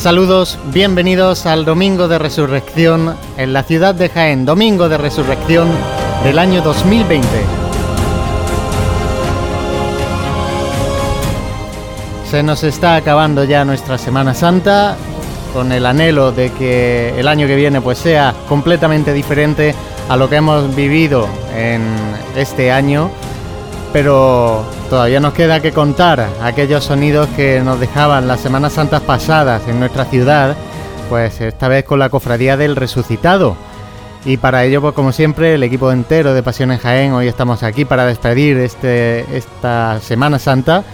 Saludos, bienvenidos al Domingo de Resurrección en la ciudad de Jaén, Domingo de Resurrección del año 2020. Se nos está acabando ya nuestra Semana Santa, con el anhelo de que el año que viene pues sea completamente diferente a lo que hemos vivido en este año, pero todavía nos queda que contar aquellos sonidos que nos dejaban las Semanas Santas pasadas en nuestra ciudad, pues esta vez con la cofradía del resucitado. Y para ello, pues como siempre, el equipo entero de Pasión en Jaén, hoy estamos aquí para despedir este, esta Semana Santa.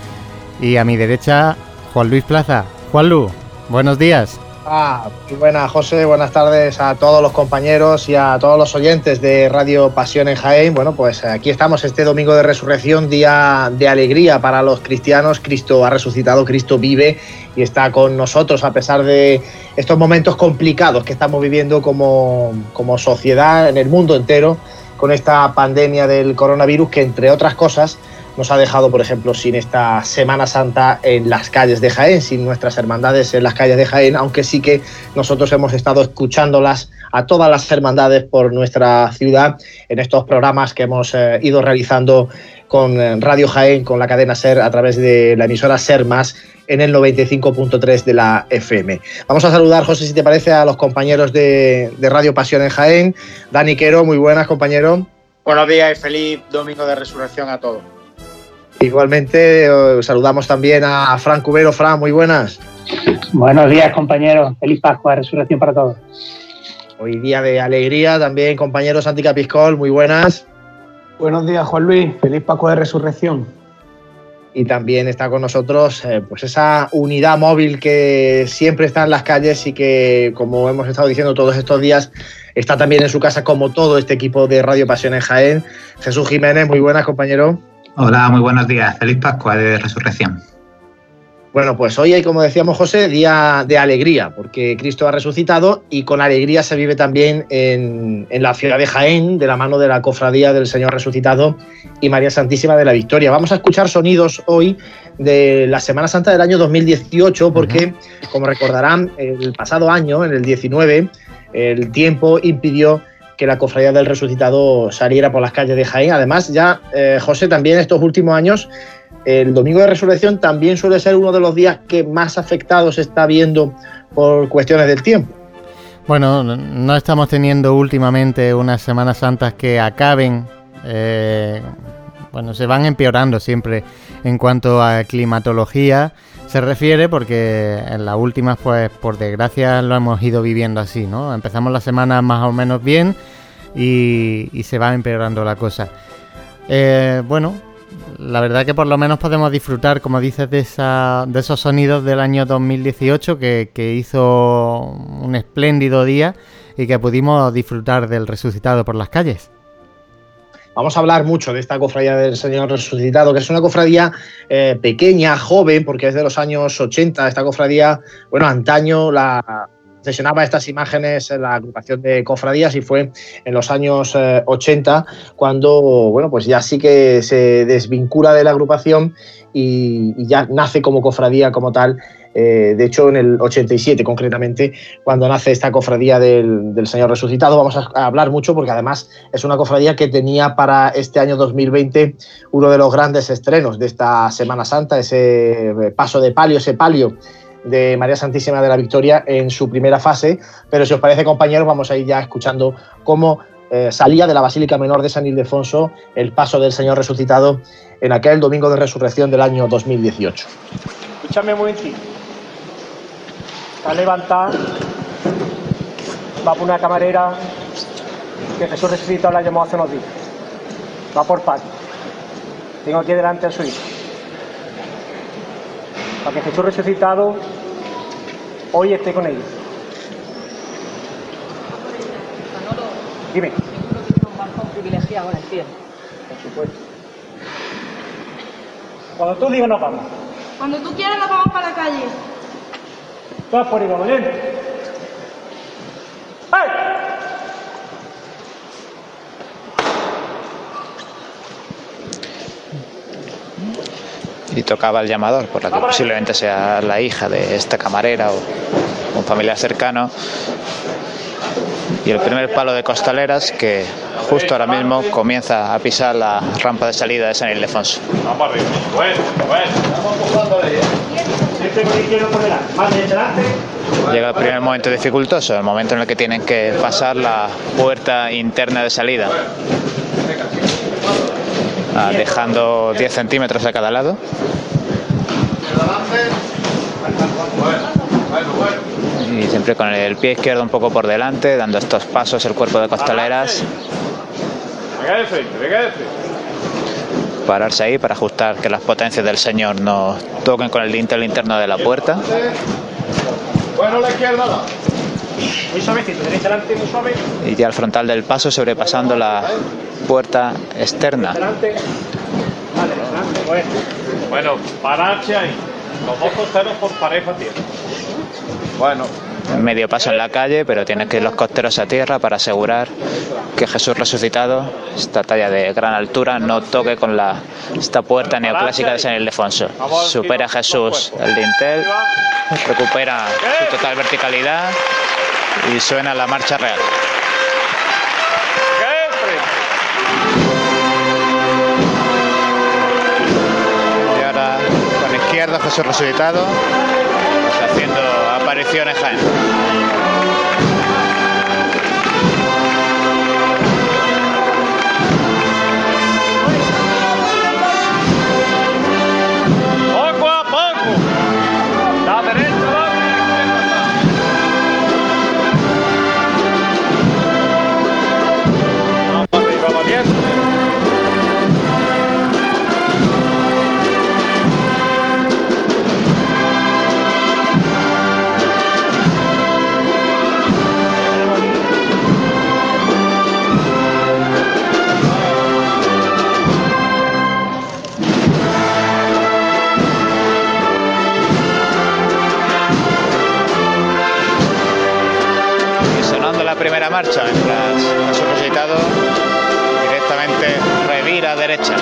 Y a mi derecha, Juan Luis Plaza. Juan Lu, buenos días. Ah, muy buenas, José. Buenas tardes a todos los compañeros y a todos los oyentes de Radio Pasión en Jaén. Bueno, pues aquí estamos este domingo de resurrección, día de alegría para los cristianos. Cristo ha resucitado, Cristo vive y está con nosotros a pesar de estos momentos complicados que estamos viviendo como, como sociedad en el mundo entero con esta pandemia del coronavirus que, entre otras cosas, nos ha dejado, por ejemplo, sin esta Semana Santa en las calles de Jaén, sin nuestras hermandades en las calles de Jaén, aunque sí que nosotros hemos estado escuchándolas a todas las hermandades por nuestra ciudad en estos programas que hemos eh, ido realizando con eh, Radio Jaén, con la cadena SER a través de la emisora SER Más en el 95.3 de la FM. Vamos a saludar, José, si te parece, a los compañeros de, de Radio Pasión en Jaén. Dani Quero, muy buenas, compañero. Buenos días y feliz domingo de resurrección a todos. Igualmente eh, saludamos también a Fran Cubero. Fran, muy buenas. Buenos días, compañeros. Feliz Pascua, resurrección para todos. Hoy día de alegría también, compañeros Santi Capiscol, muy buenas. Buenos días, Juan Luis. Feliz Pascua de resurrección. Y también está con nosotros eh, pues esa unidad móvil que siempre está en las calles y que, como hemos estado diciendo todos estos días, está también en su casa como todo este equipo de Radio Pasión en Jaén. Jesús Jiménez, muy buenas, compañero. Hola, muy buenos días. Feliz Pascua de Resurrección. Bueno, pues hoy hay, como decíamos José, día de alegría, porque Cristo ha resucitado y con alegría se vive también en, en, la ciudad de Jaén, de la mano de la cofradía del Señor resucitado y María Santísima de la Victoria. Vamos a escuchar sonidos hoy de la Semana Santa del año 2018, porque, como recordarán, el pasado año, en el 19, el tiempo impidió que la cofradía del resucitado saliera por las calles de Jaén. Además, ya, eh, José, también estos últimos años, el domingo de resurrección también suele ser uno de los días que más afectados está viendo por cuestiones del tiempo. Bueno, no estamos teniendo últimamente unas Semanas Santas que acaben, eh, bueno, se van empeorando siempre en cuanto a climatología se refiere porque en las últimas, pues por desgracia lo hemos ido viviendo así, ¿no? Empezamos la semana más o menos bien y, se va empeorando la cosa. Eh, bueno, la verdad que por lo menos podemos disfrutar, como dices, de, esa, de esos sonidos del año 2018 que, que hizo un espléndido día y que pudimos disfrutar del resucitado por las calles. Vamos a hablar mucho de esta cofradía del Señor Resucitado, que es una cofradía eh, pequeña, joven, porque es de los años 80. Esta cofradía, bueno, antaño la sesionaba estas imágenes en la agrupación de cofradías y fue en los años eh, 80 cuando, bueno, pues ya sí que se desvincula de la agrupación y ya nace como cofradía como tal eh, de hecho, en el 87 concretamente, cuando nace esta cofradía del, Señor Resucitado, vamos a hablar mucho porque además es una cofradía que tenía para este año 2020 uno de los grandes estrenos de esta Semana Santa, ese paso de palio, ese palio de María Santísima de la Victoria en su primera fase. Pero si os parece, compañeros, vamos a ir ya escuchando cómo eh, salía de la Basílica Menor de San Ildefonso el paso del Señor Resucitado en aquel domingo de resurrección del año 2018. Escúchame un momentito a levantar, va por una camarera que Jesús resucitado la llamó hace unos días. Va por paz. Tengo aquí delante a su hijo. Para que Jesús resucitado hoy esté con ellos. Dime. el cielo. Por supuesto. Cuando tú digas nos vamos. Cuando tú quieras nos vamos para la calle. Todas por igual, ¿bien? ¡Ay! Y tocaba el llamador, por la que posiblemente sea la hija de esta camarera o un familiar cercano. Y el primer palo de Costaleras que justo ahora mismo comienza a pisar la rampa de salida de San Ildefonso. Vamos arriba. Bueno, bueno. Vamos Siempre con el izquierdo por delante. Más de delante. Llega el primer momento dificultoso, el momento en el que tienen que pasar la puerta interna de salida. Ah, dejando 10 centímetros a cada lado. Y siempre con el pie izquierdo un poco por delante, dando estos pasos el cuerpo de costaleras. Venga de frente, venga de frente. Pararse ahí para ajustar que las potencias del señor no toquen con el dintel interno de la puerta. Bueno, la izquierda. Muy suavecito, derecha delante, muy suave. Y ya al frontal del paso sobrepasando la puerta externa. Delante. Vale, delante. Bueno. Bueno, pararse ahí. Los dos costeros por pareja tierra. Bueno. Medio paso en la calle, pero tienes que ir los costeros a tierra para asegurar que Jesús resucitado, esta talla de gran altura, no toque con la, esta puerta neoclásica de San Ildefonso. Supera Jesús el dintel, recupera su total verticalidad y suena la marcha real. Y ahora con izquierda Jesús resucitado, haciendo apariciones Jaén. Marcha, mientras Jesús resucitado directamente revira. Derecha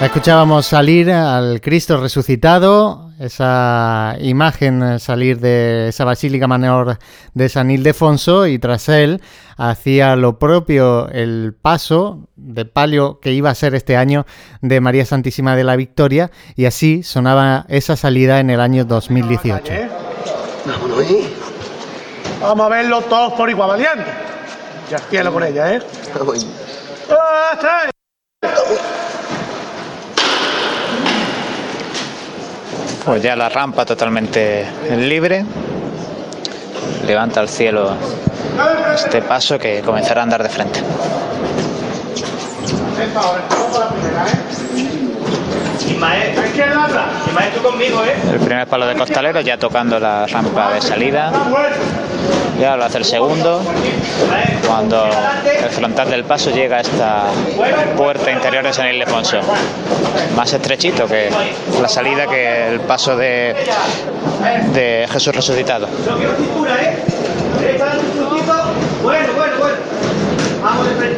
Escuchábamos salir al Cristo resucitado esa imagen salir de esa Basílica Menor de San Ildefonso y tras él hacía lo propio el paso de palio que iba a ser este año de María Santísima de la Victoria y así sonaba esa salida en el año 2018. Vamos a verlo todos por igual, valiente. Ya cielo con ella, ¿eh? Pues ya la rampa totalmente libre. Levanta al cielo este paso que comenzará a andar de frente. Ismael, Ismael, tú conmigo, ¿eh? El primer palo de costalero ya tocando la rampa de salida. Ya lo hace el segundo. Cuando el frontal del paso llega a esta puerta interior de San Ildefonso. Más estrechito que la salida que el paso de, de Jesús resucitado. Bueno, bueno, bueno. Vamos de frente,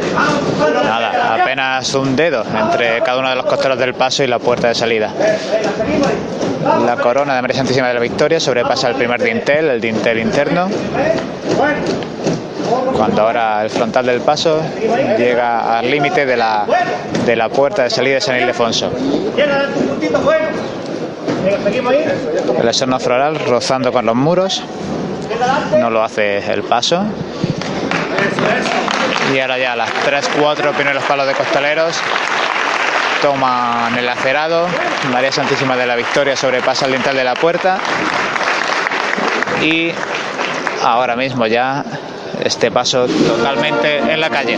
vamos. Nada, apenas un dedo entre cada uno de los costeros del paso y la puerta de salida. La corona de María Santísima de la Victoria sobrepasa el primer dintel, el dintel interno. Cuando ahora el frontal del paso llega al límite de la, de la puerta de salida de San Ildefonso. El esorno floral rozando con los muros. No lo hace el paso. Y ahora ya las 3-4 primeros palos de costaleros toman el acerado. María Santísima de la Victoria sobrepasa el dintel de la puerta. Y ahora mismo ya este paso totalmente en la calle.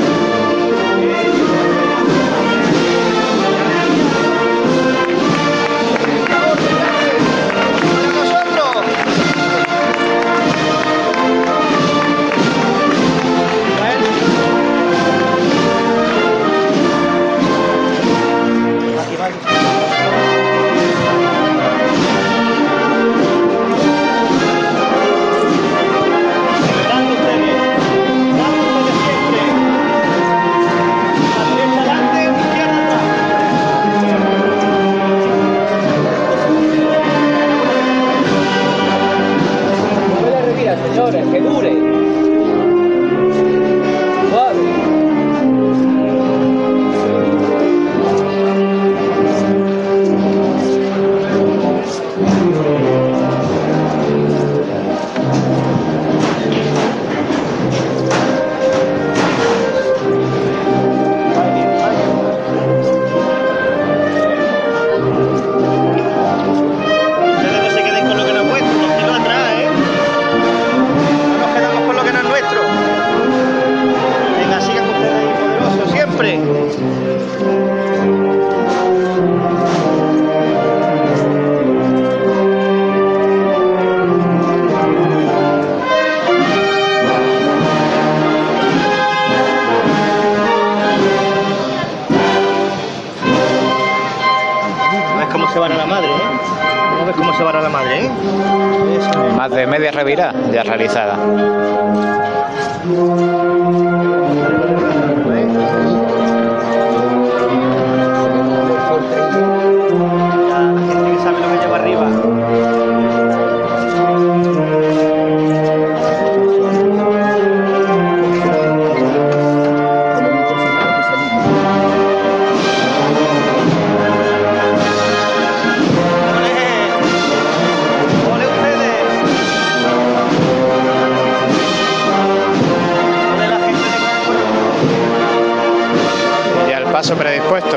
Más de media revirá ya realizada.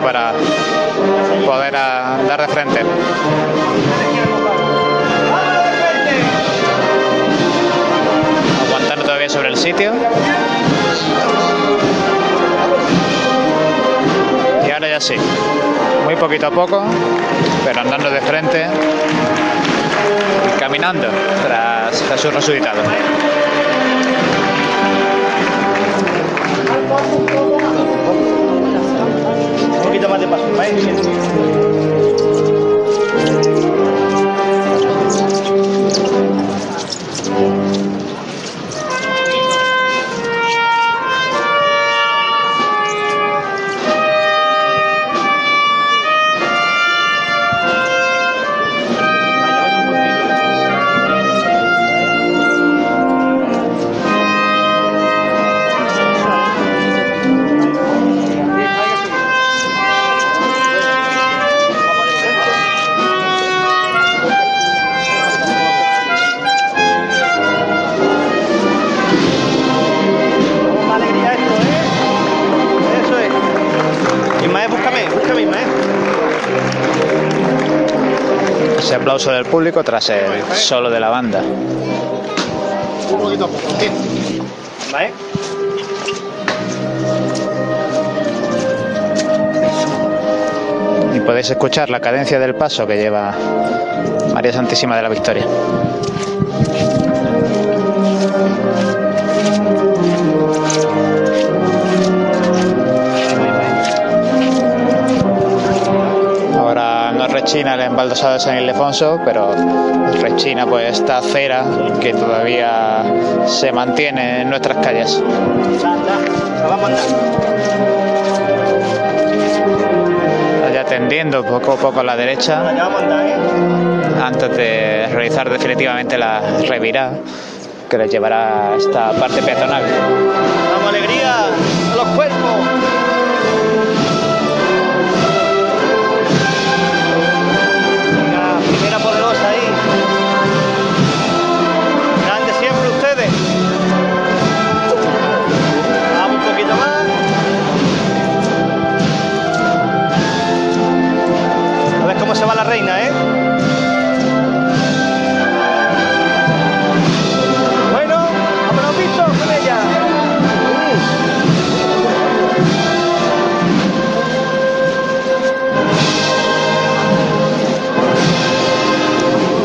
Para poder andar de frente. Aguantando todavía sobre el sitio. Y ahora ya sí. Muy poquito a poco, pero andando de frente caminando tras Jesús resucitado. Poquito más de misma. ¿eh? Ese aplauso del público tras el solo de la banda. Un poquito a poco, ¿Vale? Y podéis escuchar la cadencia del paso que lleva María Santísima de la Victoria. Rechina el embaldosado de San Ildefonso, pero rechina pues esta acera que todavía se mantiene en nuestras calles. Allá tendiendo poco a poco a la derecha antes de realizar definitivamente la revirada que les llevará a esta parte peatonal. ¡Damos alegría se va la reina, ¿eh? Bueno, visto con ella.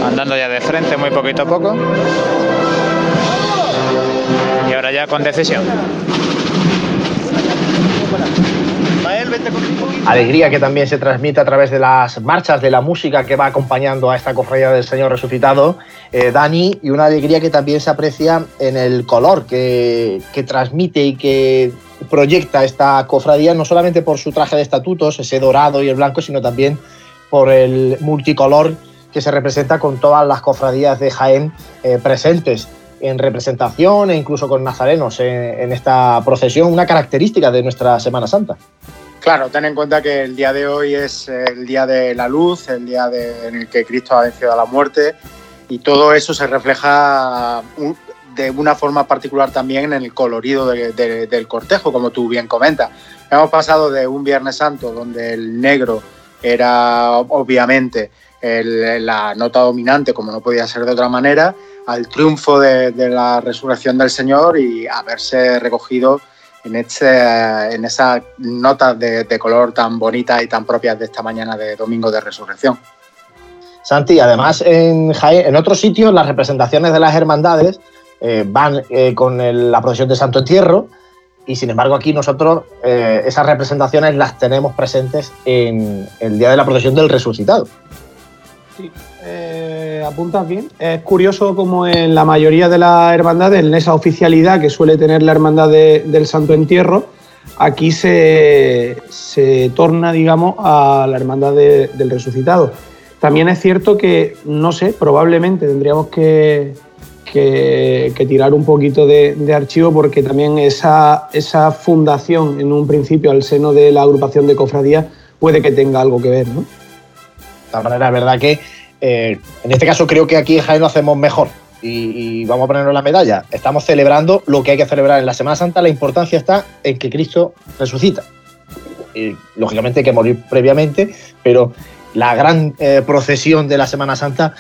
Andando ya de frente muy poquito a poco. Y ahora ya con decisión. Alegría que también se transmite a través de las marchas de la música que va acompañando a esta cofradía del Señor resucitado, eh, Dani, y una alegría que también se aprecia en el color que, que transmite y que proyecta esta cofradía, no solamente por su traje de estatutos, ese dorado y el blanco, sino también por el multicolor que se representa con todas las cofradías de Jaén eh, presentes en representación e incluso con nazarenos en, en esta procesión, una característica de nuestra Semana Santa. Claro, ten en cuenta que el día de hoy es el día de la luz, el día en el que Cristo ha vencido a la muerte y todo eso se refleja de una forma particular también en el colorido de- de- del cortejo, como tú bien comentas. Hemos pasado de un Viernes Santo donde el negro era obviamente la nota dominante, como no podía ser de otra manera, al triunfo de, de la resurrección del Señor y haberse recogido en, este, en esas notas de, de color tan bonitas y tan propias de esta mañana de domingo de resurrección. Santi, además en, en otros sitios las representaciones de las hermandades eh, van eh, con la procesión de Santo Entierro y sin embargo aquí nosotros eh, esas representaciones las tenemos presentes en el día de la procesión del resucitado. Eh, apuntas bien. Es curioso como en la mayoría de las hermandades, en esa oficialidad que suele tener la hermandad de- del Santo Entierro, aquí se, torna, digamos, a la hermandad de- del resucitado. También es cierto que, no sé, probablemente tendríamos que, tirar un poquito de, de archivo porque también esa, esa fundación en un principio al seno de la agrupación de cofradías puede que tenga algo que ver, ¿no? De tal manera, es verdad que eh, en este caso creo que aquí en Jaén lo hacemos mejor y, vamos a ponernos la medalla. Estamos celebrando lo que hay que celebrar en la Semana Santa. La importancia está en que Cristo resucita. Lógicamente hay que morir previamente, pero la gran eh, procesión de la Semana Santa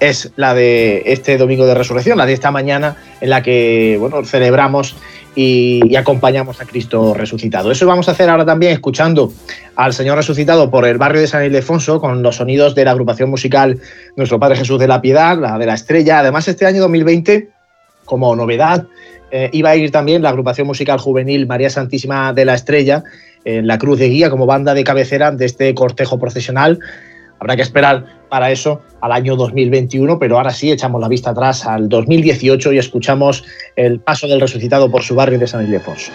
es la de este domingo de resurrección, la de esta mañana en la que bueno, celebramos y, acompañamos a Cristo resucitado. Eso vamos a hacer ahora también escuchando al Señor resucitado por el barrio de San Ildefonso con los sonidos de la agrupación musical Nuestro Padre Jesús de la Piedad, la de la Estrella. Además, este año 2020, como novedad, eh, iba a ir también la agrupación musical juvenil María Santísima de la Estrella en la Cruz de Guía como banda de cabecera de este cortejo procesional. Habrá que esperar para eso al año 2021, pero ahora sí echamos la vista atrás al 2018 y escuchamos el paso del resucitado por su barrio de San Ildefonso.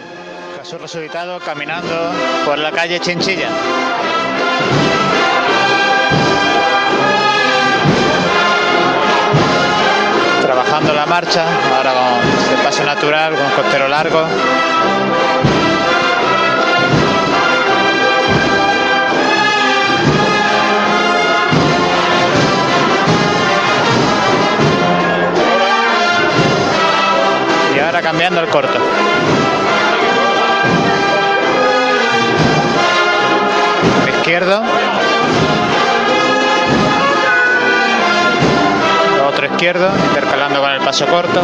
Jesús resucitado caminando por la calle Chinchilla. Trabajando la marcha, ahora con el paso natural, con costero largo. ahora cambiando el corto. Izquierdo. Otro izquierdo, intercalando con el paso corto.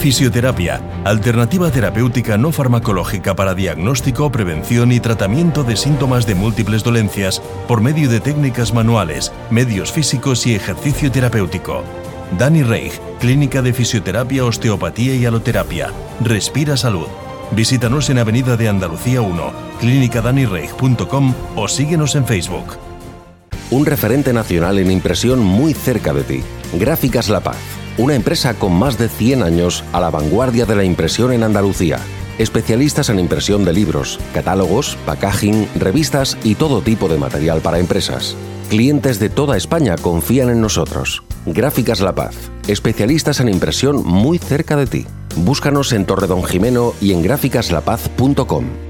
Fisioterapia, alternativa terapéutica no farmacológica para diagnóstico, prevención y tratamiento de síntomas de múltiples dolencias por medio de técnicas manuales, medios físicos y ejercicio terapéutico. Dani Reich, Clínica de Fisioterapia, Osteopatía y Aloterapia. Respira Salud. Visítanos en Avenida de Andalucía 1, clínicadanireich.com o síguenos en Facebook. Un referente nacional en impresión muy cerca de ti. Gráficas La Paz una empresa con más de 100 años a la vanguardia de la impresión en Andalucía. Especialistas en impresión de libros, catálogos, packaging, revistas y todo tipo de material para empresas. Clientes de toda España confían en nosotros. Gráficas La Paz. Especialistas en impresión muy cerca de ti. Búscanos en Torre Don Jimeno y en gráficaslapaz.com.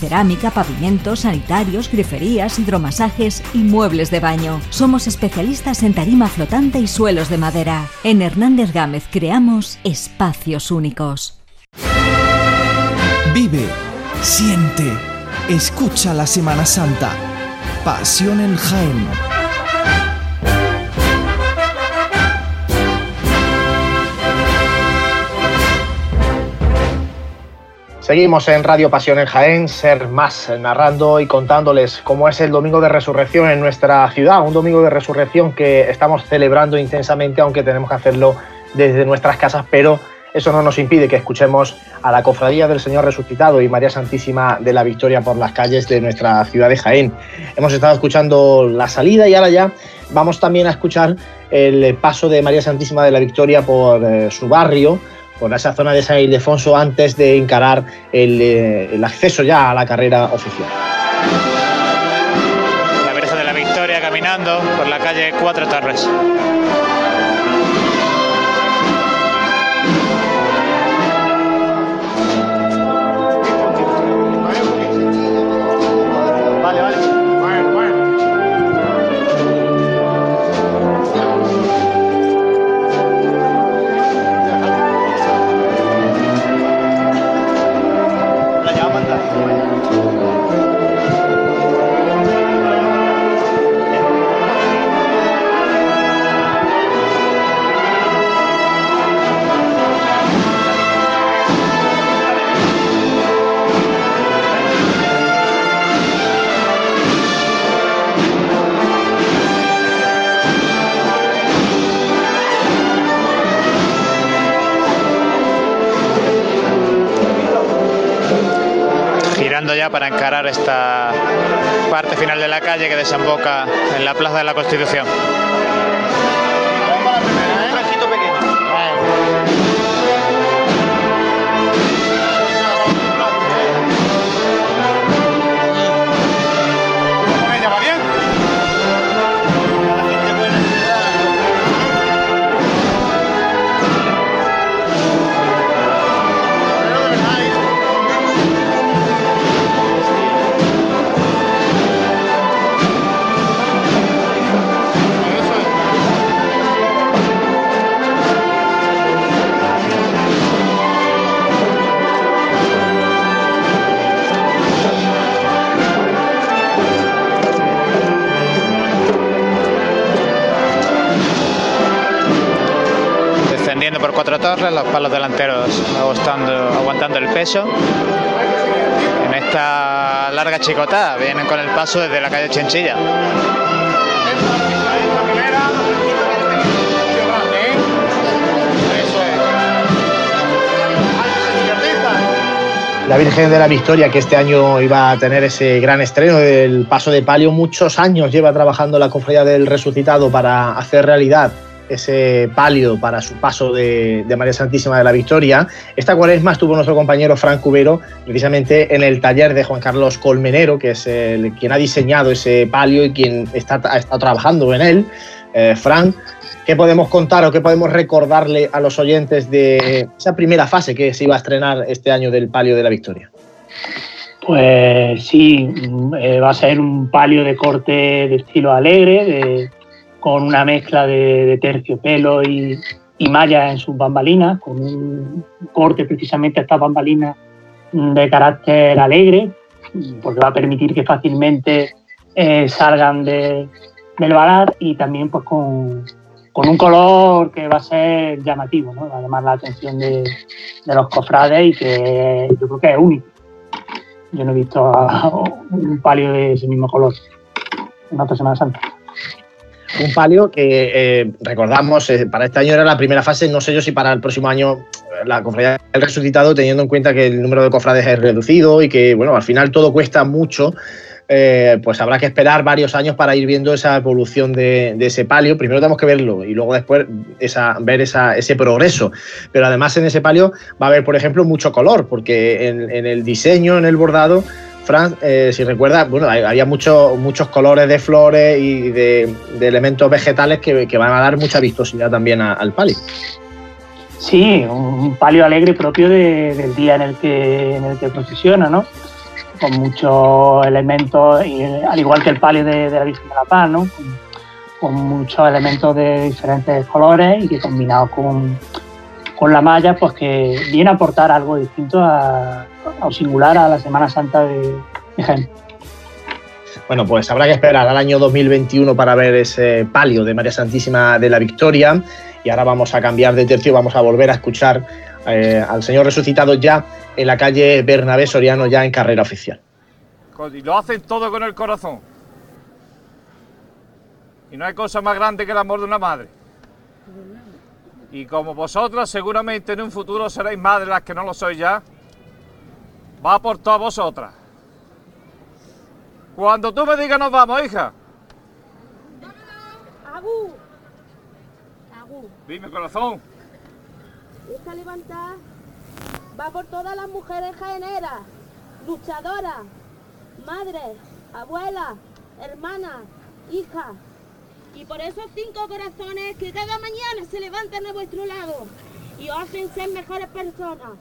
Cerámica, pavimentos, sanitarios, griferías, hidromasajes y muebles de baño. Somos especialistas en tarima flotante y suelos de madera. En Hernández Gámez creamos espacios únicos. Vive, siente, escucha la Semana Santa. Pasión en Jaén. Seguimos en Radio Pasión en Jaén, ser más narrando y contándoles cómo es el Domingo de Resurrección en nuestra ciudad, un Domingo de Resurrección que estamos celebrando intensamente, aunque tenemos que hacerlo desde nuestras casas, pero eso no nos impide que escuchemos a la Cofradía del Señor Resucitado y María Santísima de la Victoria por las calles de nuestra ciudad de Jaén. Hemos estado escuchando la salida y ahora ya vamos también a escuchar el paso de María Santísima de la Victoria por eh, su barrio, por esa zona de San Ildefonso antes de encarar el, eh, el, acceso ya a la carrera oficial. La Virgen de la Victoria caminando por la calle Cuatro Torres. Ya para encarar esta parte final de la calle que desemboca en la Plaza de la Constitución. Por cuatro torres, los palos delanteros aguantando, aguantando el peso. En esta larga chicota vienen con el paso desde la calle Chinchilla. La Virgen de la Victoria, que este año iba a tener ese gran estreno del paso de palio, muchos años lleva trabajando la Cofradía del Resucitado para hacer realidad ese palio para su paso de, María Santísima de la Victoria. Esta cuaresma estuvo nuestro compañero Frank Cubero precisamente en el taller de Juan Carlos Colmenero, que es el, quien ha diseñado ese palio y quien está, ha estado trabajando en él. Eh, Frank, ¿qué podemos contar o qué podemos recordarle a los oyentes de esa primera fase que se iba a estrenar este año del palio de la Victoria? Pues sí, eh, va a ser un palio de corte de estilo alegre, de, con una mezcla de, de terciopelo y, y malla en sus bambalinas, con un corte precisamente a estas bambalinas de carácter alegre, porque va a permitir que fácilmente eh, salgan de, del balar y también pues con, un color que va a ser llamativo, ¿no? va a llamar la atención de, de, los cofrades y que yo creo que es único. Yo no he visto un palio de ese mismo color en otra Semana Santa un palio que eh, recordamos eh, para este año era la primera fase, no sé yo si para el próximo año la cofradía del resucitado, teniendo en cuenta que el número de cofrades es reducido y que bueno, al final todo cuesta mucho. Eh, pues habrá que esperar varios años para ir viendo esa evolución de, ese palio. Primero tenemos que verlo y luego después esa, ver esa, ese progreso. Pero además en ese palio va a haber, por ejemplo, mucho color, porque en el diseño, en el bordado, Fran, eh, si recuerdas, bueno, había mucho, muchos colores de flores y de, elementos vegetales que, que, van a dar mucha vistosidad también al palio. Sí, un palio alegre propio de, del día en el que, en el que procesiona, ¿no? Con muchos elementos, y, al igual que el palio de, de la Virgen de la Paz, ¿no? Con, con, muchos elementos de diferentes colores y que combinados con, con la malla, pues que viene a aportar algo distinto a, o singular a la Semana Santa de, de Jaén. Bueno, pues habrá que esperar al año 2021 para ver ese palio de María Santísima de la Victoria. Y ahora vamos a cambiar de tercio, vamos a volver a escuchar eh, al Señor resucitado ya en la calle Bernabé Soriano, ya en carrera oficial. Y lo hacen todo con el corazón. Y no hay cosa más grande que el amor de una madre. Y como vosotras seguramente en un futuro seréis madres las que no lo sois ya, va por todas vosotras. Cuando tú me digas nos vamos, hija. Agu. Agu. Dime, corazón. Esta levantada va por todas las mujeres jaeneras, luchadoras, madres, abuelas, hermanas, hijas. Y por esos cinco corazones que cada mañana se levantan a vuestro lado y os hacen ser mejores personas.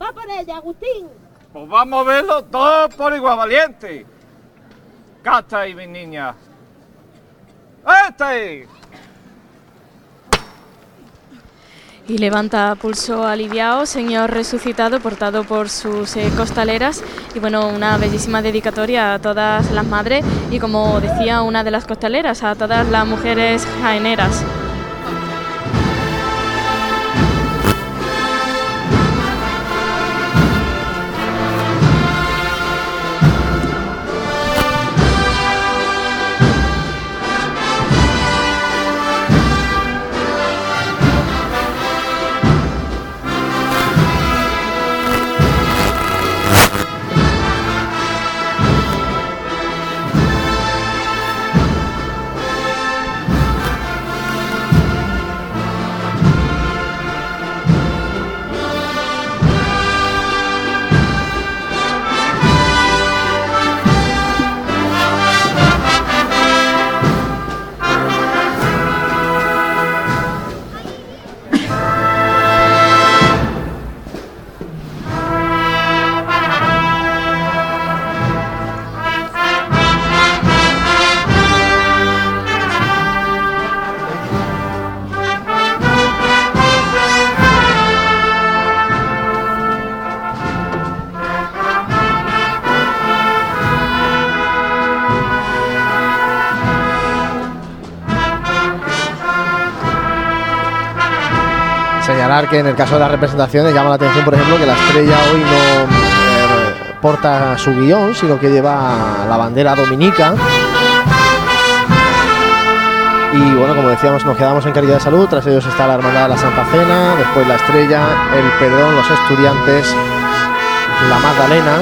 Va por ella, Agustín. Pues vamos a verlo todos por igual, valiente. Casta ahí, mis niñas. ¡Este! Y levanta pulso aliviado, Señor resucitado, portado por sus eh, costaleras. Y bueno, una bellísima dedicatoria a todas las madres y como decía una de las costaleras, a todas las mujeres jaeneras. Que en el caso de las representaciones llama la atención, por ejemplo, que la estrella hoy no eh, porta su guion, sino que lleva la bandera dominica. Y bueno, como decíamos, nos quedamos en Caridad de Salud. Tras ellos está la Hermandad de la Santa Cena, después la Estrella, el Perdón, los Estudiantes, la Magdalena,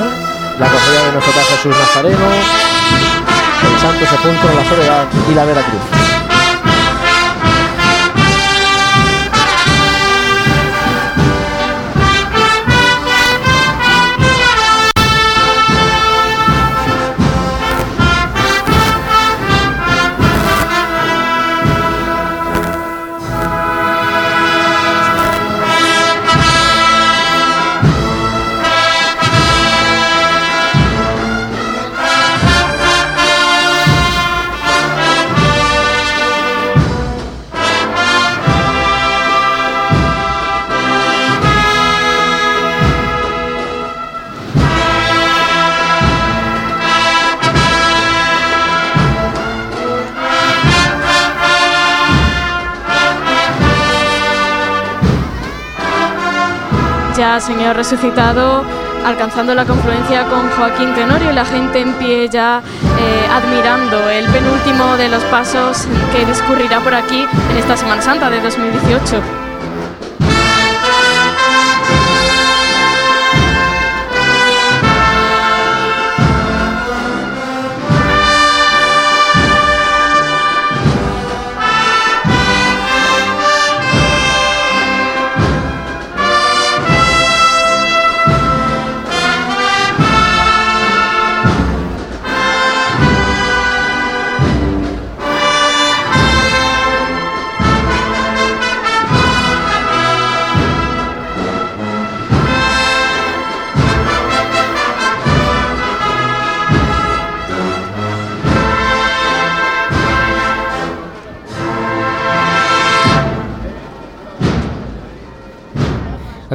la Cofradía de nuestro Padre Jesús Nazareno, el Santo Sepulcro, la Soledad y la Veracruz. Señor resucitado, alcanzando la confluencia con Joaquín Tenorio y la gente en pie ya eh, admirando el penúltimo de los pasos que discurrirá por aquí en esta Semana Santa de 2018.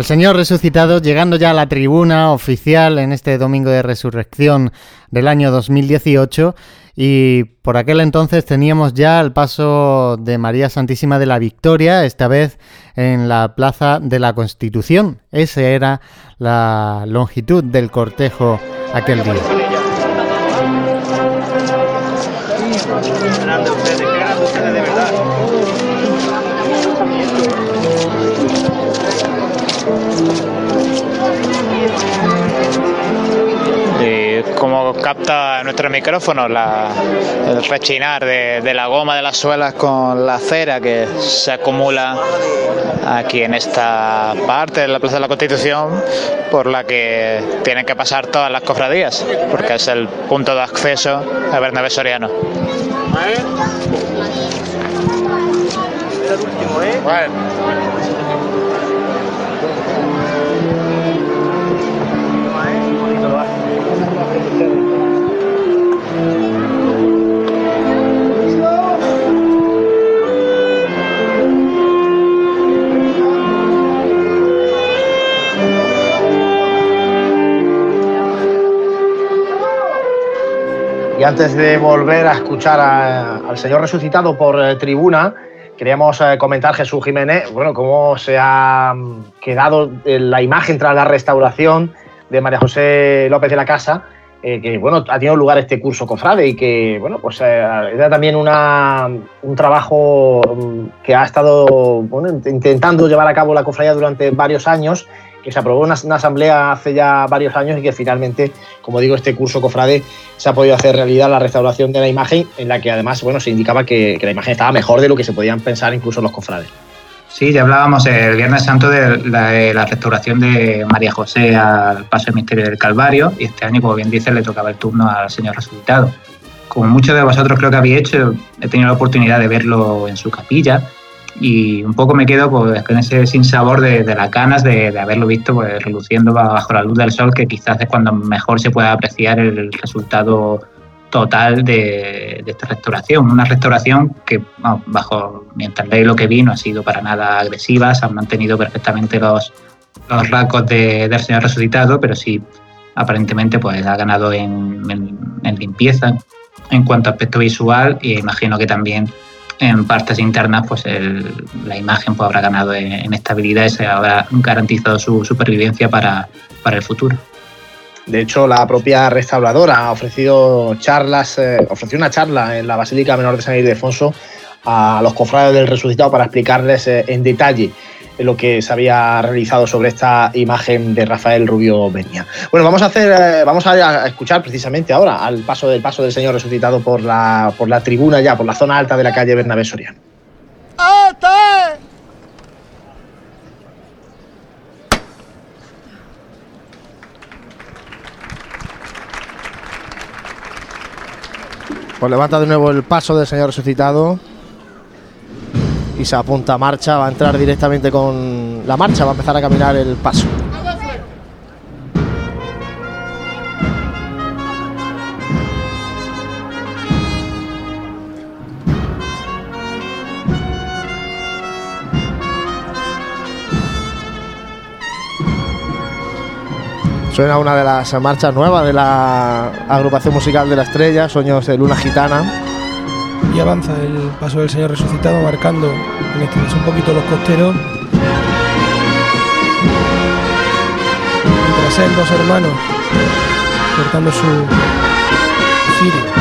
El Señor resucitado llegando ya a la tribuna oficial en este domingo de resurrección del año 2018 y por aquel entonces teníamos ya el paso de María Santísima de la Victoria, esta vez en la Plaza de la Constitución. Esa era la longitud del cortejo aquel día. Como capta nuestro micrófono la- el rechinar de, de la goma de las suelas con la cera que se acumula aquí en esta parte de la Plaza de la Constitución por la que tienen que pasar todas las cofradías porque es el punto de acceso a Bernabé Soriano. Y antes de volver a escuchar al Señor resucitado por eh, tribuna, queríamos eh, comentar, Jesús Jiménez, bueno, cómo se ha mm, quedado eh, la imagen tras la restauración de María José López de la Casa, eh, que bueno, ha tenido lugar este curso cofrade y que bueno, pues eh, era también una, un trabajo mm, que ha estado intentando llevar a cabo la cofradía durante varios años, que se aprobó una, una asamblea hace ya varios años y que finalmente, como digo, este curso cofrade se ha podido hacer realidad la restauración de la imagen, en la que además bueno, se indicaba que la imagen estaba mejor de lo que se podían pensar incluso los cofrades. Sí, ya hablábamos el Viernes Santo de la, restauración de María José al paso del misterio del Calvario y este año, como bien dice, le tocaba el turno al Señor Resucitado. Como muchos de vosotros creo que habéis hecho, he tenido la oportunidad de verlo en su capilla y un poco me quedo pues, con ese sinsabor de, de las ganas de, de haberlo visto pues, reluciendo bajo la luz del sol, que quizás es cuando mejor se puede apreciar el resultado total de, esta restauración. Una restauración que, bajo mi entender, lo que vi no ha sido para nada agresiva, se han mantenido perfectamente los, los rasgos de- del Señor resucitado, pero sí, aparentemente, pues ha ganado en, limpieza en cuanto a aspecto visual e imagino que también en partes internas, pues el- la imagen pues, habrá ganado en, en estabilidad y se habrá garantizado su supervivencia para, para el futuro. De hecho, la propia restauradora ha ofrecido charlas, eh, ofreció una charla en la Basílica Menor de San Ildefonso a los cofrades del resucitado para explicarles eh, en detalle lo que se había realizado sobre esta imagen de Rafael Rubio Benia. Bueno, vamos a hacer, eh, vamos a, escuchar precisamente ahora al paso del paso del Señor resucitado por la, por la tribuna ya, por la zona alta de la calle Bernabé Soriano. Pues levanta de nuevo el paso del Señor resucitado. Y se apunta a marcha, va a entrar directamente con la marcha, va a empezar a caminar el paso. Suena una de las marchas nuevas de la agrupación musical de la estrella, Sueños de Luna Gitana. Y avanza el paso del Señor resucitado, marcando en este caso un poquito los costeros. Y tras él, dos hermanos cortando su cirio.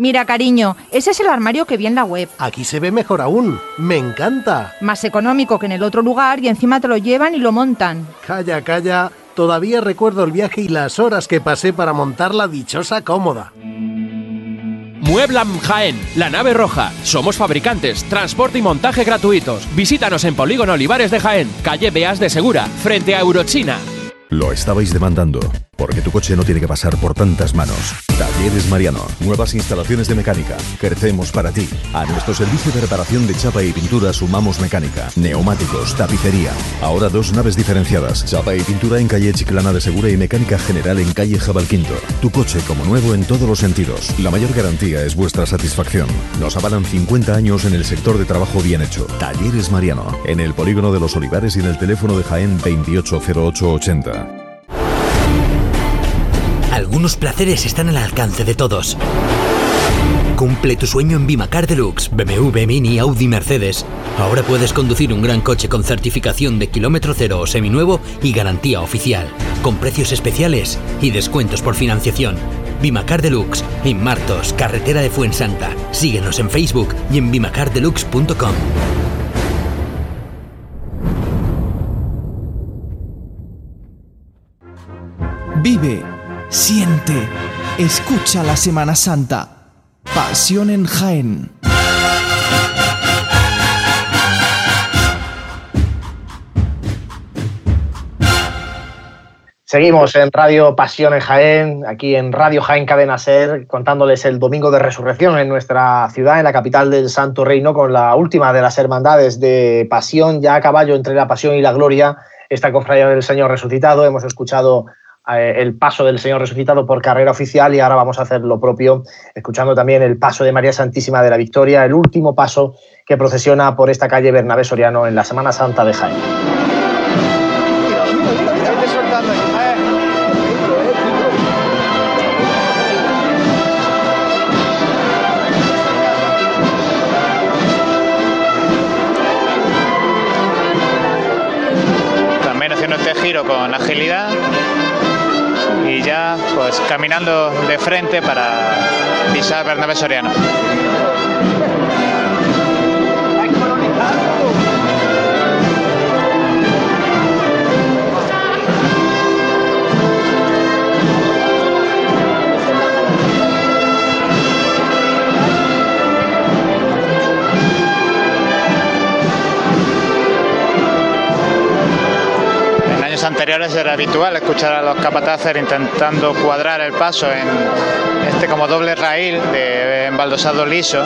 Mira, cariño, ese es el armario que vi en la web. Aquí se ve mejor aún. Me encanta. Más económico que en el otro lugar y encima te lo llevan y lo montan. Calla, calla. Todavía recuerdo el viaje y las horas que pasé para montar la dichosa cómoda. Mueblam Jaén, la nave roja. Somos fabricantes, transporte y montaje gratuitos. Visítanos en Polígono Olivares de Jaén, calle Beas de Segura, frente a Eurochina. Lo estabais demandando. Porque tu coche no tiene que pasar por tantas manos. Talleres Mariano. Nuevas instalaciones de mecánica. Crecemos para ti. A nuestro servicio de reparación de chapa y pintura sumamos mecánica, neumáticos, tapicería. Ahora dos naves diferenciadas. Chapa y pintura en calle Chiclana de Segura y mecánica general en calle Jabalquinto. Tu coche como nuevo en todos los sentidos. La mayor garantía es vuestra satisfacción. Nos avalan 50 años en el sector de trabajo bien hecho. Talleres Mariano. En el polígono de los Olivares y en el teléfono de Jaén 280880. Algunos placeres están al alcance de todos. Cumple tu sueño en Bimacar Deluxe, BMW, Mini, Audi, Mercedes. Ahora puedes conducir un gran coche con certificación de kilómetro cero o seminuevo y garantía oficial, con precios especiales y descuentos por financiación. Bimacar Deluxe, en Martos, carretera de Fuensanta. Síguenos en Facebook y en bimacardeluxe.com. Vive, siente, escucha la Semana Santa. Pasión en Jaén. Seguimos en Radio Pasión en Jaén, aquí en Radio Jaén Cadena Ser, contándoles el Domingo de Resurrección en nuestra ciudad, en la capital del Santo Reino, con la última de las hermandades de Pasión, ya a caballo entre la Pasión y la Gloria, esta cofradía del Señor Resucitado. Hemos escuchado el paso del Señor Resucitado por carrera oficial y ahora vamos a hacer lo propio, escuchando también el paso de María Santísima de la Victoria, el último paso que procesiona por esta calle Bernabé Soriano en la Semana Santa de Jaén. Este con agilidad pues caminando de frente para pisar Bernabé Soriano. Años anteriores era habitual escuchar a los capataces intentando cuadrar el paso en este como doble raíl de embaldosado liso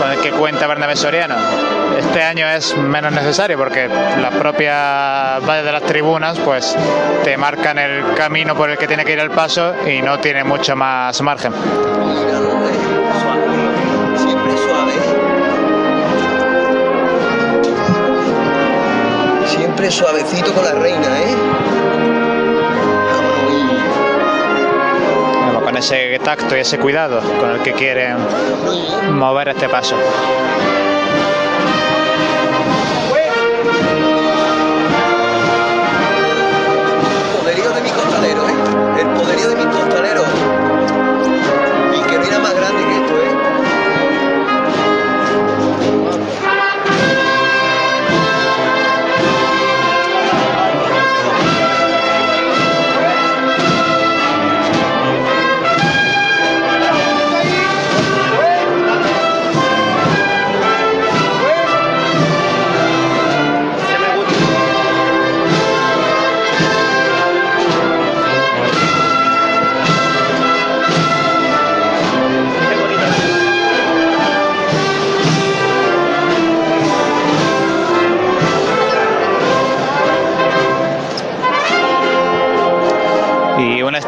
con el que cuenta Bernabé Soriano. Este año es menos necesario porque las propias vallas de las tribunas pues te marcan el camino por el que tiene que ir el paso y no tiene mucho más margen. Siempre suavecito con la reina, ¿eh? Con ese tacto y ese cuidado con el que quieren mover este paso.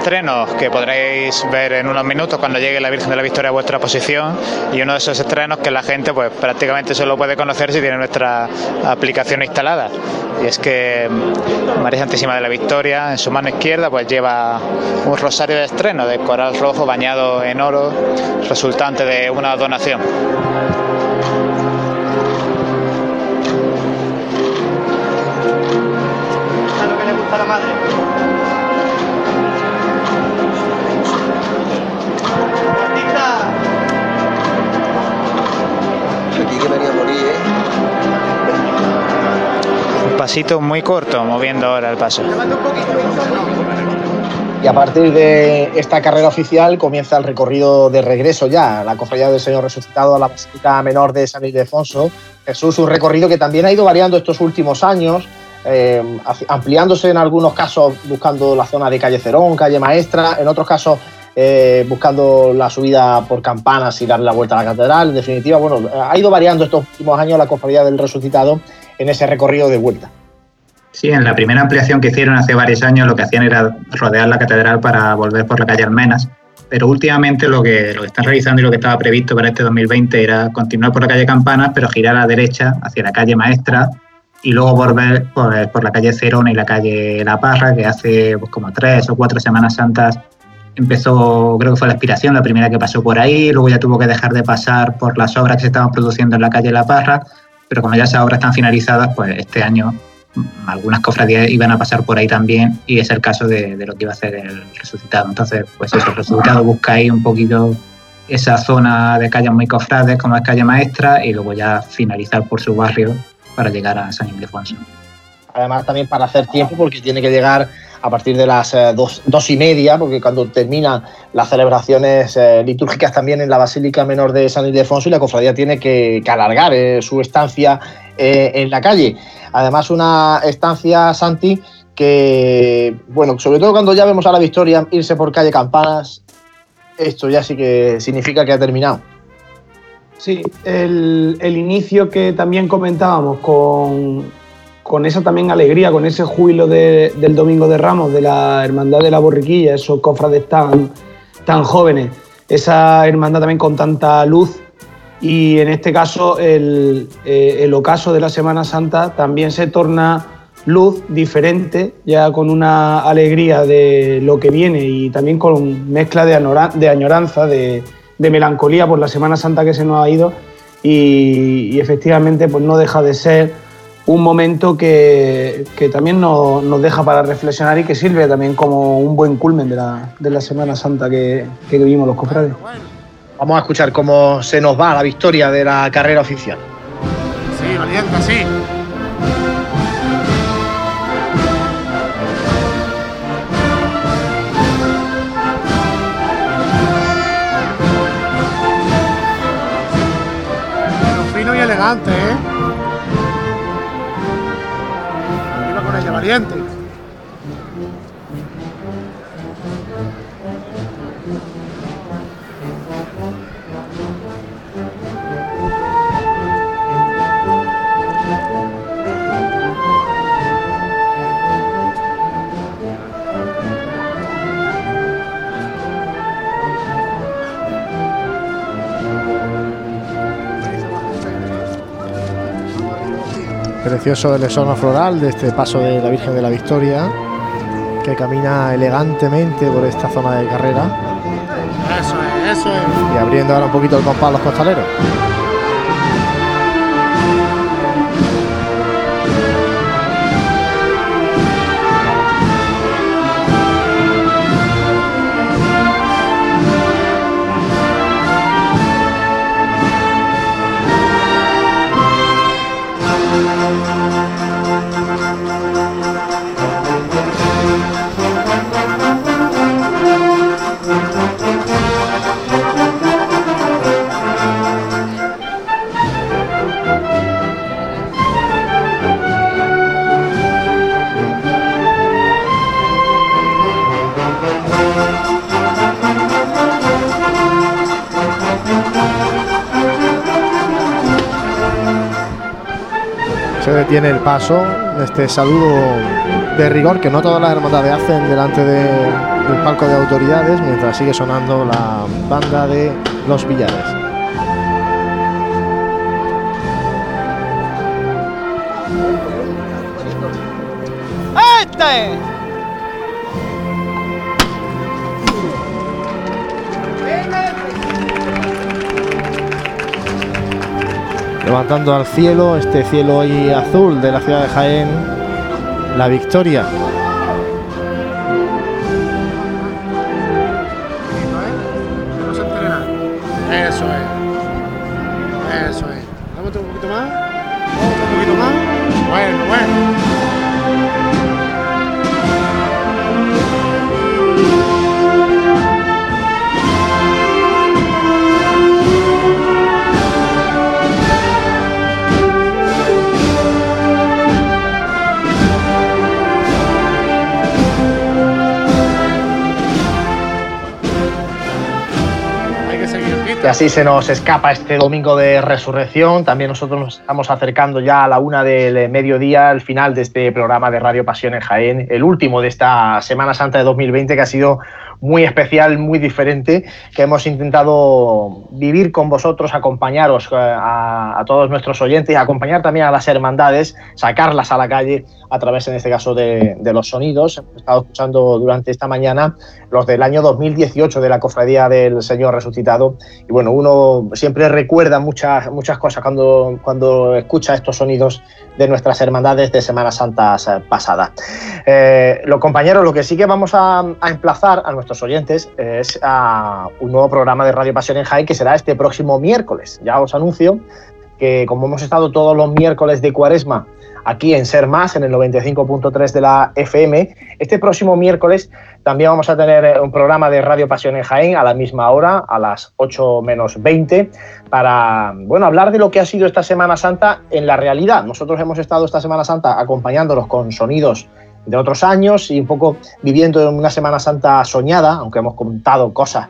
Y un estreno que podréis ver en unos minutos cuando llegue la Virgen de la Victoria a vuestra posición y uno de esos estrenos que la gente pues prácticamente solo puede conocer si tiene nuestra aplicación instalada y es que María Santísima de la Victoria en su mano izquierda pues lleva un rosario de estreno de coral rojo bañado en oro resultante de una donación. Muy corto moviendo ahora el paso. Y a partir de esta carrera oficial comienza el recorrido de regreso ya, la cofradía del Señor Resucitado a la Basílica Menor de San Ildefonso. Jesús, un recorrido que también ha ido variando estos últimos años. eh, ampliándose en algunos casos buscando la zona de calle Cerón, calle Maestra, en otros casos eh, buscando la subida por campanas y darle la vuelta a la catedral. En definitiva, bueno, ha ido variando estos últimos años la cofradía del resucitado en ese recorrido de vuelta. Sí, en la primera ampliación que hicieron hace varios años lo que hacían era rodear la catedral para volver por la calle Almenas, pero últimamente lo que, lo que están realizando y lo que estaba previsto para este 2020 era continuar por la calle Campanas, pero girar a la derecha hacia la calle Maestra y luego volver por, por la calle Cerona y la calle La Parra, que hace pues, como tres o cuatro Semanas Santas empezó, creo que fue la aspiración, la primera que pasó por ahí, luego ya tuvo que dejar de pasar por las obras que se estaban produciendo en la calle La Parra, pero como ya esas obras están finalizadas, pues este año algunas cofradías iban a pasar por ahí también y es el caso de, de lo que iba a hacer el resucitado. Entonces, pues eso, el resucitado busca ahí un poquito esa zona de calles muy cofrades como es calle maestra y luego ya finalizar por su barrio para llegar a San Ildefonso. Además, también para hacer tiempo, porque tiene que llegar a partir de las eh, dos, dos y media, porque cuando terminan las celebraciones eh, litúrgicas también en la Basílica Menor de San Ildefonso y la cofradía tiene que, que alargar eh, su estancia eh, en la calle. Además, una estancia, Santi, que, bueno, sobre todo cuando ya vemos a la Victoria irse por calle Campanas, esto ya sí que significa que ha terminado. Sí, el, el inicio que también comentábamos con, con esa también alegría, con ese júbilo de- del Domingo de Ramos, de la Hermandad de la Borriquilla, esos cofrades tan, tan jóvenes, esa hermandad también con tanta luz y en este caso el, eh, el ocaso de la Semana Santa también se torna luz diferente, ya con una alegría de lo que viene y también con mezcla de, añoranza, de, de melancolía por la Semana Santa que se nos ha ido y, y efectivamente pues no deja de ser un momento que, que también nos, nos deja para reflexionar y que sirve también como un buen culmen de la, de la Semana Santa que, que vivimos los cofrades. Vamos a escuchar cómo se nos va la victoria de la carrera oficial. Sí, valiente, sí. Elegante, ¿eh? Iba con ella, valiente. Precioso el esorno floral de este paso de la Virgen de la Victoria, que camina elegantemente por esta zona de carrera Eso es, eso es. y abriendo ahora un poquito el compás a los costaleros. Se detiene el paso este saludo de rigor que no todas las hermandades hacen delante de- del palco de autoridades mientras sigue sonando la banda de los billares. ¡Este! Levantando al cielo, este cielo hoy azul de la ciudad de Jaén, la victoria. Que así se nos escapa este domingo de resurrección. También nosotros nos estamos acercando ya a la una del mediodía, al final de este programa de Radio Pasión en Jaén, el último de esta Semana Santa de 2020 que ha sido muy especial, muy diferente, que hemos intentado vivir con vosotros, acompañaros eh, a, a todos nuestros oyentes, acompañar también a las hermandades, sacarlas a la calle a través, en este caso, de, de los sonidos. Hemos estado escuchando durante esta mañana los del año 2018 de la Cofradía del Señor Resucitado. Y bueno, uno siempre recuerda muchas, muchas cosas cuando, cuando escucha estos sonidos de nuestras hermandades de Semana Santa pasada. Eh, los compañeros, lo que sí que vamos a, a, emplazar a nuestros oyentes es a un nuevo programa de Radio Pasión en Jaén que será este próximo miércoles. Ya os anuncio que como hemos estado todos los miércoles de cuaresma aquí en Ser Más, en el 95.3 de la FM. Este próximo miércoles también vamos a tener eh, un programa de Radio Pasión en Jaén a la misma hora, a las 8 menos 20, para bueno, hablar de lo que ha sido esta Semana Santa en la realidad. Nosotros hemos estado esta Semana Santa acompañándolos con sonidos de otros años y un poco viviendo una Semana Santa soñada, aunque hemos contado cosas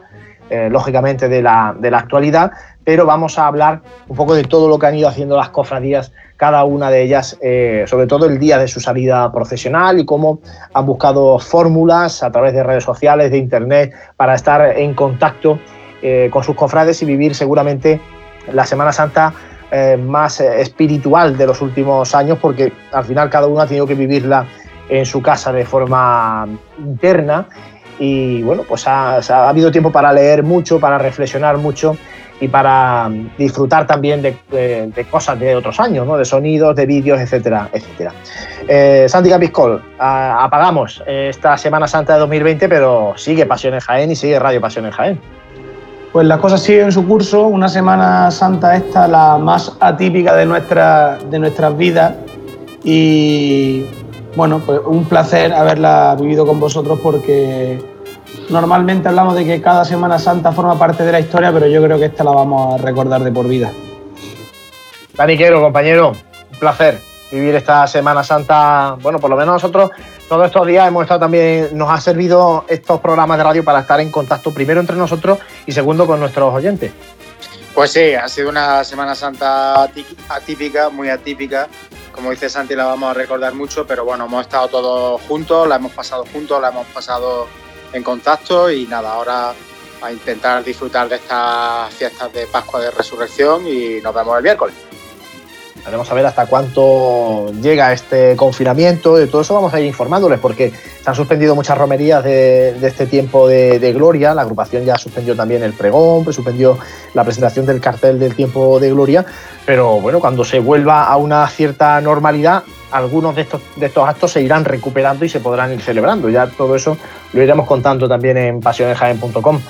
eh, lógicamente de la, de la actualidad, pero vamos a hablar un poco de todo lo que han ido haciendo las cofradías cada una de ellas, eh, sobre todo el día de su salida profesional y cómo han buscado fórmulas a través de redes sociales, de internet, para estar en contacto eh, con sus cofrades y vivir seguramente la Semana Santa más espiritual de los últimos años, porque al final cada uno ha tenido que vivirla en su casa de forma interna. Y bueno, pues ha, ha habido tiempo para leer mucho, para reflexionar mucho y para disfrutar también de, de, de, cosas de otros años, ¿no? de sonidos, de vídeos, etcétera, etcétera. Eh, Santi Capiscol, apagamos esta Semana Santa de 2020, pero sigue Pasión en Jaén y sigue Radio Pasión en Jaén. Pues las cosas siguen su curso, una Semana Santa esta, la más atípica de, nuestra, de nuestras vidas y bueno, pues un placer haberla vivido con vosotros porque Normalmente hablamos de que cada Semana Santa forma parte de la historia, pero yo creo que esta la vamos a recordar de por vida. Daniquero, compañero, un placer vivir esta Semana Santa. Bueno, por lo menos nosotros todos estos días hemos estado también, nos ha servido estos programas de radio para estar en contacto primero entre nosotros y segundo con nuestros oyentes. Pues sí, ha sido una Semana Santa atípica, muy atípica. Como dice Santi, la vamos a recordar mucho, pero bueno, hemos estado todos juntos, la hemos pasado juntos, la hemos pasado en contacto y nada, ahora a intentar disfrutar de estas fiestas de Pascua de Resurrección y nos vemos el miércoles. Veremos a ver hasta cuánto llega este confinamiento, de todo eso vamos a ir informándoles porque se han suspendido muchas romerías de, este tiempo de, de, gloria, la agrupación ya suspendió también el pregón, pues suspendió la presentación del cartel del tiempo de gloria, pero bueno, cuando se vuelva a una cierta normalidad, algunos de estos, de estos actos se irán recuperando y se podrán ir celebrando. Ya todo eso lo iremos contando también en pasionesjaen.com.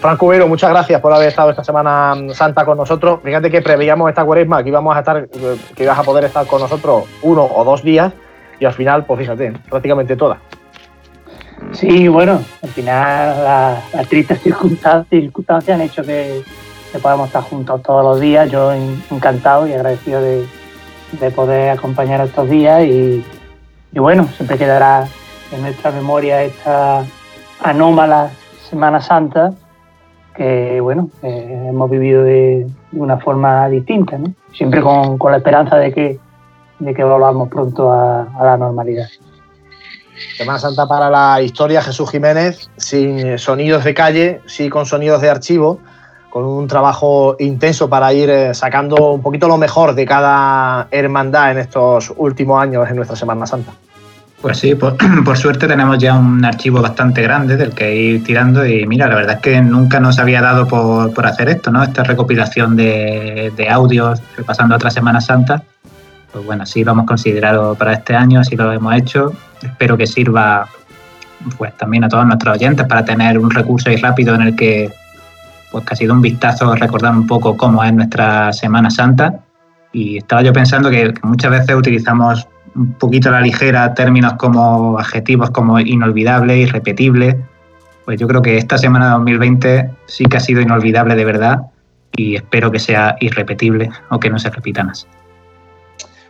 Franco Cubero, muchas gracias por haber estado esta Semana Santa con nosotros. Fíjate que preveíamos esta cuaresma, que íbamos a estar, que ibas a poder estar con nosotros uno o dos días, y al final, pues fíjate, prácticamente toda. Sí, bueno, al final las, tristes circunstancias, han hecho que, que, podamos estar juntos todos los días. Yo encantado y agradecido de, de poder acompañar estos días y, bueno, siempre quedará en nuestra memoria esta anómala Semana Santa que bueno, eh, hemos vivido de, una forma distinta, ¿no? siempre con, la esperanza de que, de que volvamos pronto a, a, la normalidad. Semana Santa para la historia, Jesús Jiménez, sin sonidos de calle, sí con sonidos de archivo, con un trabajo intenso para ir eh, sacando un poquito lo mejor de cada hermandad en estos últimos años en nuestra Semana Santa. Pues sí, por, por, suerte tenemos ya un archivo bastante grande del que ir tirando y mira, la verdad es que nunca nos había dado por, por hacer esto, ¿no? Esta recopilación de, de, audios repasando otra Semana Santa. Pues bueno, sí lo hemos considerado para este año, así lo hemos hecho. Espero que sirva pues también a todos nuestros oyentes para tener un recurso ahí rápido en el que pues ha sido un vistazo recordar un poco cómo es nuestra Semana Santa. Y estaba yo pensando que muchas veces utilizamos un poquito a la ligera términos como adjetivos como inolvidable, irrepetible. Pues yo creo que esta semana de 2020 sí que ha sido inolvidable de verdad y espero que sea irrepetible o que no se repita más.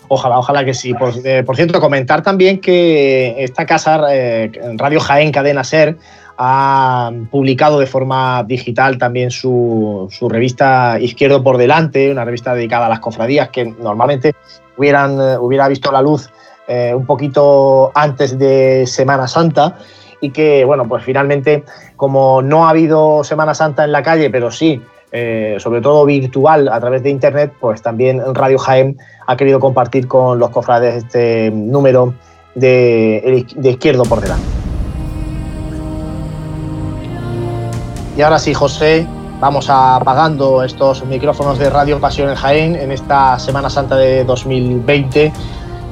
Ojalá, ojalá que sí. Por, eh, por cierto, comentar también que esta casa, eh, Radio Jaén Cadena Ser, ha publicado de forma digital también su, su, revista Izquierdo por Delante, una revista dedicada a las cofradías que normalmente hubieran, eh, hubiera visto la luz eh, un poquito antes de Semana Santa y que, bueno, pues finalmente, como no ha habido Semana Santa en la calle, pero sí, eh, sobre todo virtual a través de Internet, pues también Radio Jaén ha querido compartir con los cofrades este número de, de Izquierdo por Delante. Y ahora sí, José, vamos apagando estos micrófonos de Radio Pasión en Jaén en esta Semana Santa de 2020.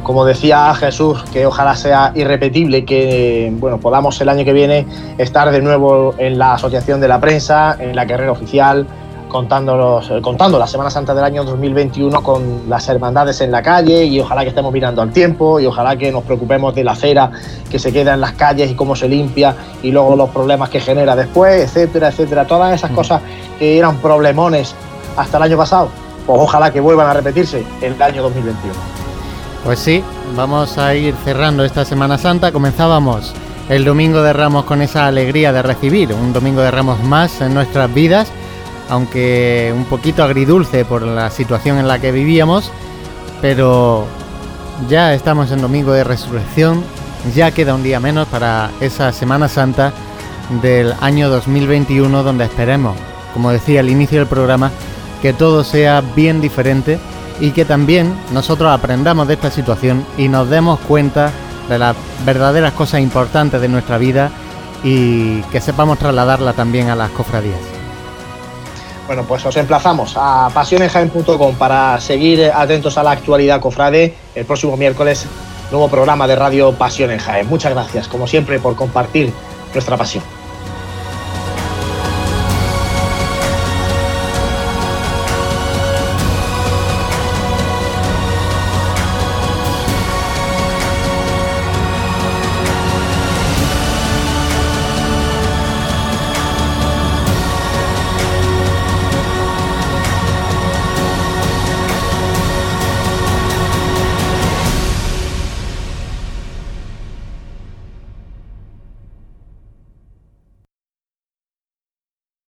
Como decía Jesús, que ojalá sea irrepetible, que bueno, podamos el año que viene estar de nuevo en la Asociación de la Prensa, en la carrera oficial, contándolos, eh, contando la Semana Santa del año 2021 con las hermandades en la calle y ojalá que estemos mirando al tiempo y ojalá que nos preocupemos de la acera que se queda en las calles y cómo se limpia y luego los problemas que genera después, etcétera, etcétera. Todas esas cosas que eran problemones hasta el año pasado, pues ojalá que vuelvan a repetirse en el año 2021. Pues sí, vamos a ir cerrando esta Semana Santa. Comenzábamos el Domingo de Ramos con esa alegría de recibir un Domingo de Ramos más en nuestras vidas aunque un poquito agridulce por la situación en la que vivíamos, pero ya estamos en Domingo de Resurrección, ya queda un día menos para esa Semana Santa del año 2021 donde esperemos, como decía al inicio del programa, que todo sea bien diferente y que también nosotros aprendamos de esta situación y nos demos cuenta de las verdaderas cosas importantes de nuestra vida y que sepamos trasladarla también a las cofradías. Bueno, pues os emplazamos a pasionenjaen.com para seguir atentos a la actualidad cofrade. El próximo miércoles, nuevo programa de radio Pasión en Jaén. Muchas gracias, como siempre, por compartir nuestra pasión.